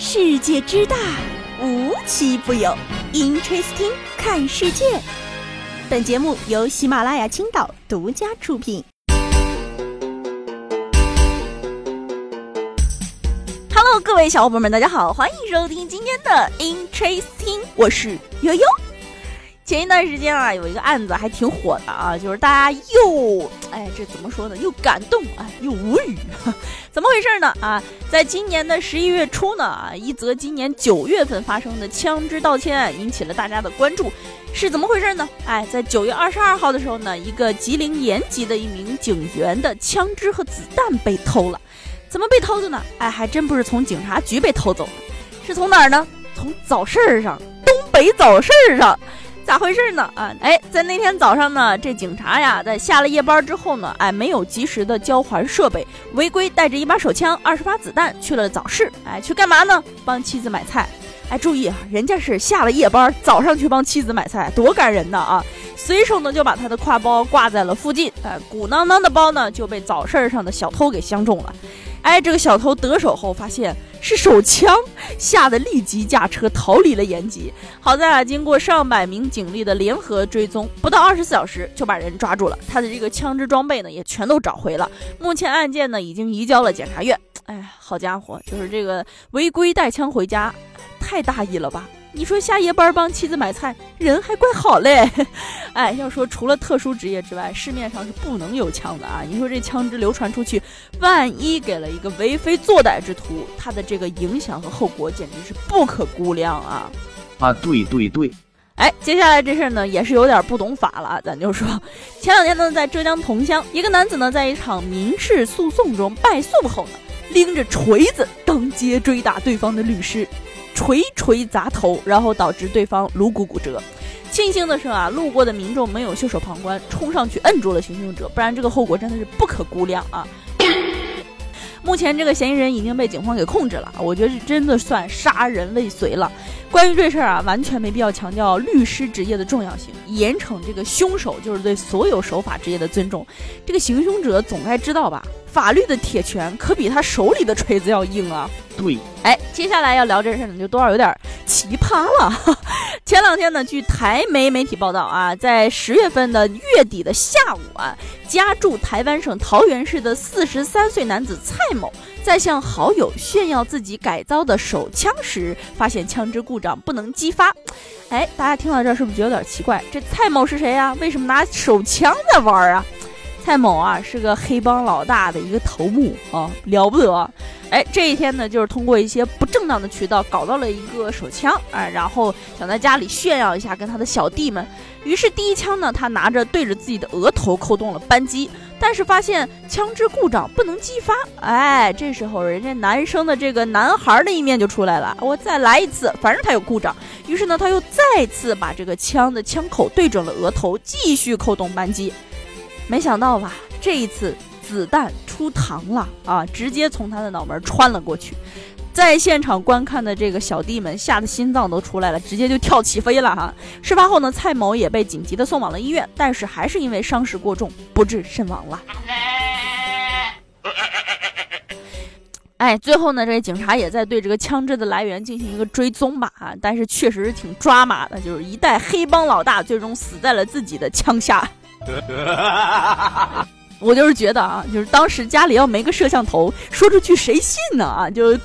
世界之大，无奇不有。Interesting，看世界。本节目由喜马拉雅青岛独家出品。Hello，各位小伙伴们，大家好，欢迎收听今天的 Interesting，我是悠悠。前一段时间啊，有一个案子还挺火的啊，就是大家又哎，这怎么说呢？又感动哎，又无语，怎么回事呢？啊，在今年的十一月初呢，啊，一则今年九月份发生的枪支盗窃案引起了大家的关注，是怎么回事呢？哎，在九月二十二号的时候呢，一个吉林延吉的一名警员的枪支和子弹被偷了，怎么被偷的呢？哎，还真不是从警察局被偷走，是从哪儿呢？从早市儿上，东北早市儿上。咋回事呢？啊，哎，在那天早上呢，这警察呀，在下了夜班之后呢，哎，没有及时的交还设备，违规带着一把手枪、二十发子弹去了早市，哎，去干嘛呢？帮妻子买菜。哎，注意啊，人家是下了夜班，早上去帮妻子买菜，多感人呢啊！随手呢就把他的挎包挂在了附近，哎，鼓囊囊的包呢就被早市上的小偷给相中了。哎，这个小偷得手后发现是手枪，吓得立即驾车逃离了延吉。好在啊，经过上百名警力的联合追踪，不到二十四小时就把人抓住了。他的这个枪支装备呢，也全都找回了。目前案件呢，已经移交了检察院。哎，好家伙，就是这个违规带枪回家，太大意了吧？你说下夜班帮妻子买菜，人还怪好嘞。哎，要说除了特殊职业之外，市面上是不能有枪的啊。你说这枪支流传出去，万一给了一个为非作歹之徒，他的这个影响和后果简直是不可估量啊！啊，对对对。哎，接下来这事儿呢，也是有点不懂法了。咱就说，前两天呢，在浙江桐乡，一个男子呢，在一场民事诉讼中败诉后呢，拎着锤子当街追打对方的律师。锤锤砸头，然后导致对方颅骨骨折。庆幸的是啊，路过的民众没有袖手旁观，冲上去摁住了行凶者，不然这个后果真的是不可估量啊。目前这个嫌疑人已经被警方给控制了，我觉得这真的算杀人未遂了。关于这事儿啊，完全没必要强调律师职业的重要性，严惩这个凶手就是对所有守法职业的尊重。这个行凶者总该知道吧？法律的铁拳可比他手里的锤子要硬啊！对，哎，接下来要聊这事儿呢，就多少有点奇葩了。前两天呢，据台媒媒体报道啊，在十月份的月底的下午啊，家住台湾省桃园市的四十三岁男子蔡某，在向好友炫耀自己改造的手枪时，发现枪支故障不能激发。哎，大家听到这儿是不是觉得有点奇怪？这蔡某是谁呀？为什么拿手枪在玩啊？蔡某啊，是个黑帮老大的一个头目啊，了不得。哎，这一天呢，就是通过一些不正当的渠道搞到了一个手枪，哎，然后想在家里炫耀一下，跟他的小弟们。于是第一枪呢，他拿着对着自己的额头扣动了扳机，但是发现枪支故障不能激发。哎，这时候人家男生的这个男孩的一面就出来了，我再来一次，反正他有故障。于是呢，他又再次把这个枪的枪口对准了额头，继续扣动扳机。没想到吧，这一次子弹出膛了啊！直接从他的脑门穿了过去，在现场观看的这个小弟们吓得心脏都出来了，直接就跳起飞了哈！事发后呢，蔡某也被紧急的送往了医院，但是还是因为伤势过重不治身亡了。哎，最后呢，这个警察也在对这个枪支的来源进行一个追踪吧啊！但是确实是挺抓马的，就是一代黑帮老大最终死在了自己的枪下。我就是觉得啊，就是当时家里要没个摄像头，说出去谁信呢啊？就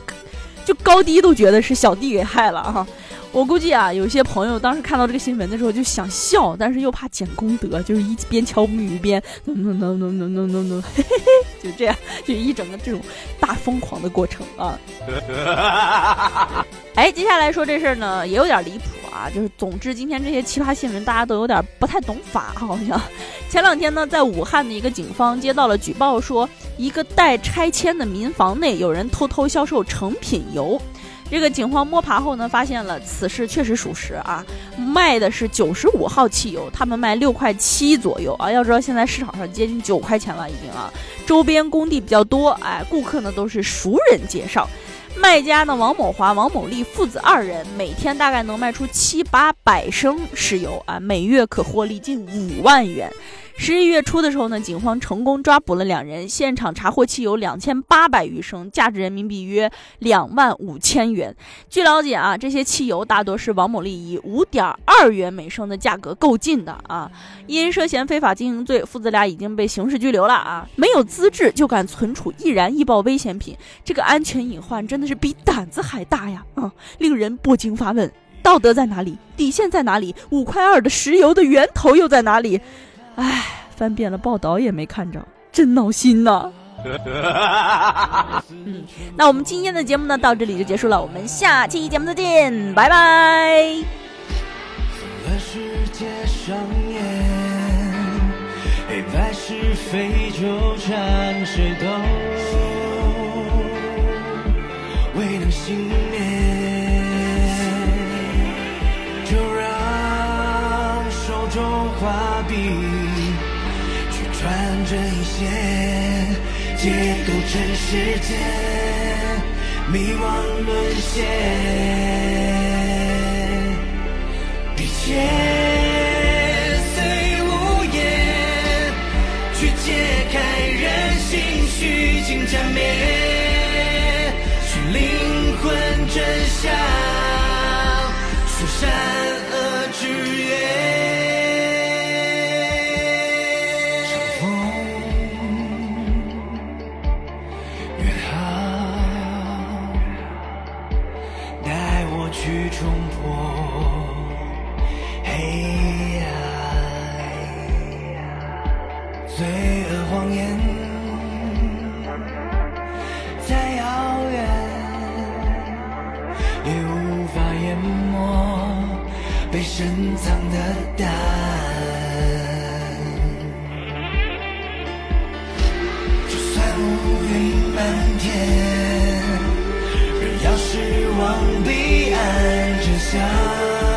就高低都觉得是小弟给害了啊。我估计啊，有些朋友当时看到这个新闻的时候就想笑，但是又怕捡功德，就是一边敲木鱼边，no no no no no no no 嘿嘿就这样，就一整个这种大疯狂的过程啊。哎，接下来说这事儿呢，也有点离谱啊。就是总之，今天这些奇葩新闻，大家都有点不太懂法，好像。前两天呢，在武汉的一个警方接到了举报，说一个待拆迁的民房内有人偷偷销售成品油。这个警方摸爬后呢，发现了此事确实属实啊，卖的是九十五号汽油，他们卖六块七左右啊。要知道现在市场上接近九块钱了已经啊。周边工地比较多，哎，顾客呢都是熟人介绍。卖家呢王某华、王某利父子二人，每天大概能卖出七八百升石油啊，每月可获利近五万元。十一月初的时候呢，警方成功抓捕了两人，现场查获汽油两千八百余升，价值人民币约两万五千元。据了解啊，这些汽油大多是王某利以五点二元每升的价格购进的啊。因涉嫌非法经营罪，父子俩已经被刑事拘留了啊。没有资质就敢存储易燃易爆危险品，这个安全隐患真的是比胆子还大呀！啊，令人不禁发问：道德在哪里？底线在哪里？五块二的石油的源头又在哪里？唉，翻遍了报道也没看着，真闹心呐！嗯，那我们今天的节目呢，到这里就结束了，我们下期节目再见，拜拜。黑白是非纠缠，谁都未能幸免。就让手中画笔去穿针引线，解构尘世间迷惘沦陷。笔尖。熄灭，去灵魂真相，说善恶之被深藏的答案，就算乌云满天，仍要驶往彼岸，真相。